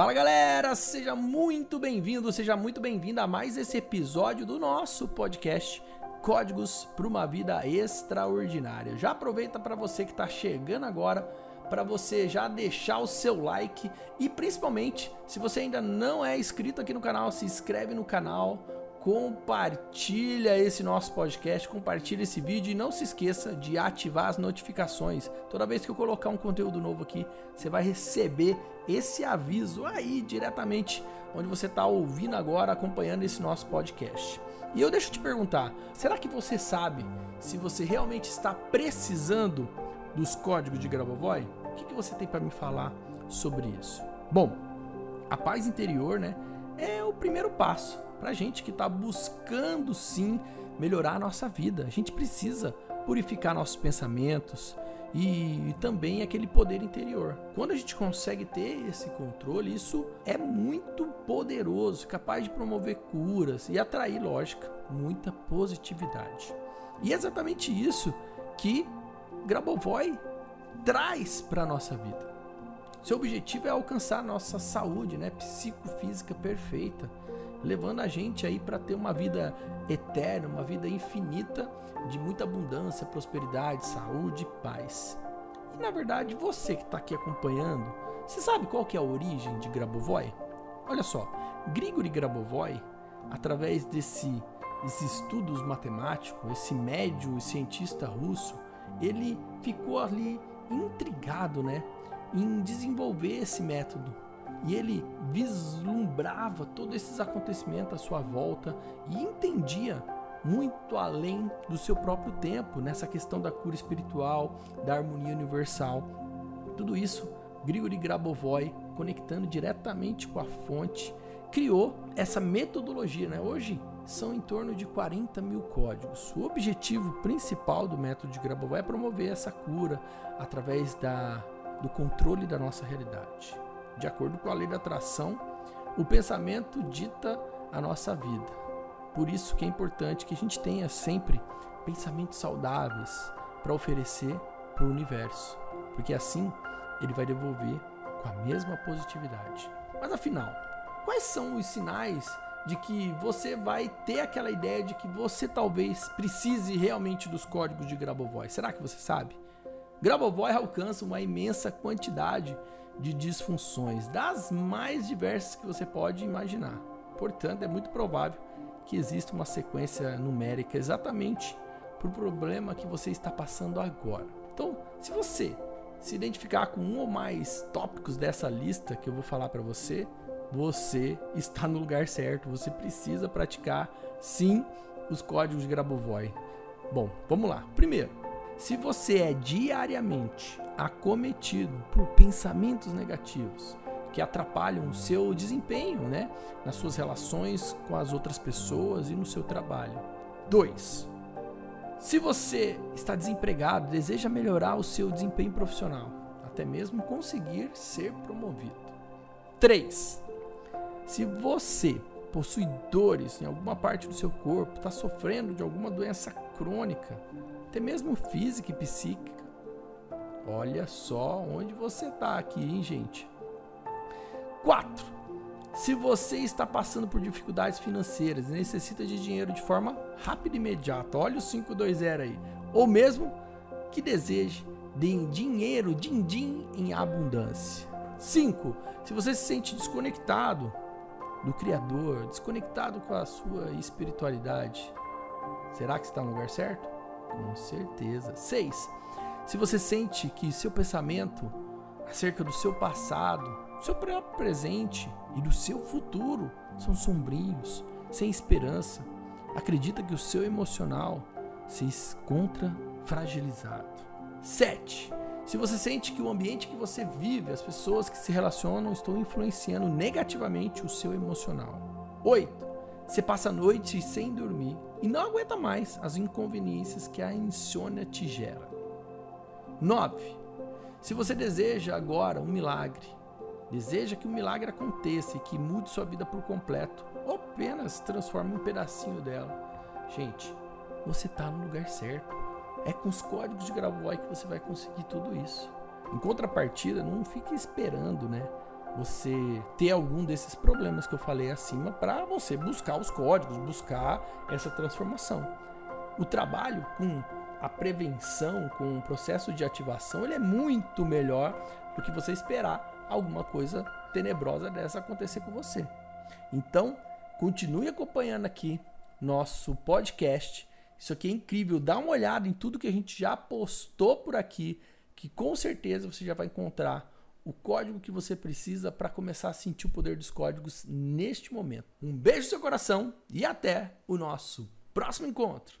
Fala galera, seja muito bem-vindo, seja muito bem-vinda a mais esse episódio do nosso podcast Códigos para uma Vida Extraordinária. Já aproveita para você que está chegando agora, para você já deixar o seu like e principalmente, se você ainda não é inscrito aqui no canal, se inscreve no canal, compartilha esse nosso podcast, compartilha esse vídeo e não se esqueça de ativar as notificações. Toda vez que eu colocar um conteúdo novo aqui, você vai receber esse aviso aí diretamente onde você está ouvindo agora, acompanhando esse nosso podcast. E eu deixo te perguntar, será que você sabe se você realmente está precisando dos códigos de Grabovoi? O que, que você tem para me falar sobre isso? Bom, a paz interior, né, é o primeiro passo para gente que está buscando sim melhorar a nossa vida. A gente precisa purificar nossos pensamentos e, e também aquele poder interior. Quando a gente consegue ter esse controle, isso é muito poderoso, capaz de promover curas e atrair, lógica, muita positividade. E é exatamente isso que Grabovoi traz para a nossa vida. Seu objetivo é alcançar nossa saúde, né, psicofísica perfeita levando a gente aí para ter uma vida eterna, uma vida infinita de muita abundância, prosperidade, saúde e paz. E na verdade, você que está aqui acompanhando, você sabe qual que é a origem de Grabovoi? Olha só, Grigori Grabovoi, através desse, desses estudos matemáticos, esse médio e cientista russo, ele ficou ali intrigado, né, em desenvolver esse método e ele vislumbrava todos esses acontecimentos à sua volta e entendia muito além do seu próprio tempo nessa questão da cura espiritual, da harmonia universal. Tudo isso, Grigori Grabovoi, conectando diretamente com a fonte, criou essa metodologia. Né? Hoje são em torno de 40 mil códigos. O objetivo principal do método de Grabovoi é promover essa cura através da, do controle da nossa realidade. De acordo com a lei da atração, o pensamento dita a nossa vida. Por isso que é importante que a gente tenha sempre pensamentos saudáveis para oferecer para o universo, porque assim ele vai devolver com a mesma positividade. Mas afinal, quais são os sinais de que você vai ter aquela ideia de que você talvez precise realmente dos códigos de Grabovoi? Será que você sabe? Grabovoi alcança uma imensa quantidade de disfunções, das mais diversas que você pode imaginar. Portanto, é muito provável que exista uma sequência numérica exatamente para o problema que você está passando agora. Então, se você se identificar com um ou mais tópicos dessa lista que eu vou falar para você, você está no lugar certo. Você precisa praticar sim os códigos de Grabovoi. Bom, vamos lá. Primeiro, se você é diariamente acometido por pensamentos negativos que atrapalham o seu desempenho, né, nas suas relações com as outras pessoas e no seu trabalho. 2. Se você está desempregado, deseja melhorar o seu desempenho profissional, até mesmo conseguir ser promovido. 3. Se você possui dores em alguma parte do seu corpo, está sofrendo de alguma doença crônica, até mesmo física e psíquica. Olha só onde você está aqui, hein, gente? 4. Se você está passando por dificuldades financeiras e necessita de dinheiro de forma rápida e imediata, olha o 520 aí. Ou mesmo que deseje de dinheiro, din-din em abundância. 5. Se você se sente desconectado do Criador, desconectado com a sua espiritualidade, será que está no lugar certo? Com certeza. 6. Se você sente que seu pensamento acerca do seu passado, do seu próprio presente e do seu futuro são sombrios, sem esperança, acredita que o seu emocional se encontra fragilizado. 7. Se você sente que o ambiente que você vive, as pessoas que se relacionam estão influenciando negativamente o seu emocional. 8. Você passa a noite sem dormir e não aguenta mais as inconveniências que a insônia te gera. 9. Se você deseja agora um milagre, deseja que o um milagre aconteça e que mude sua vida por completo, ou apenas transforme um pedacinho dela, gente, você está no lugar certo. É com os códigos de Gravois que você vai conseguir tudo isso. Em contrapartida, não fique esperando, né? Você ter algum desses problemas que eu falei acima para você buscar os códigos, buscar essa transformação. O trabalho com a prevenção, com o processo de ativação, ele é muito melhor do que você esperar alguma coisa tenebrosa dessa acontecer com você. Então, continue acompanhando aqui nosso podcast. Isso aqui é incrível. Dá uma olhada em tudo que a gente já postou por aqui, que com certeza você já vai encontrar o código que você precisa para começar a sentir o poder dos códigos neste momento. Um beijo no seu coração e até o nosso próximo encontro.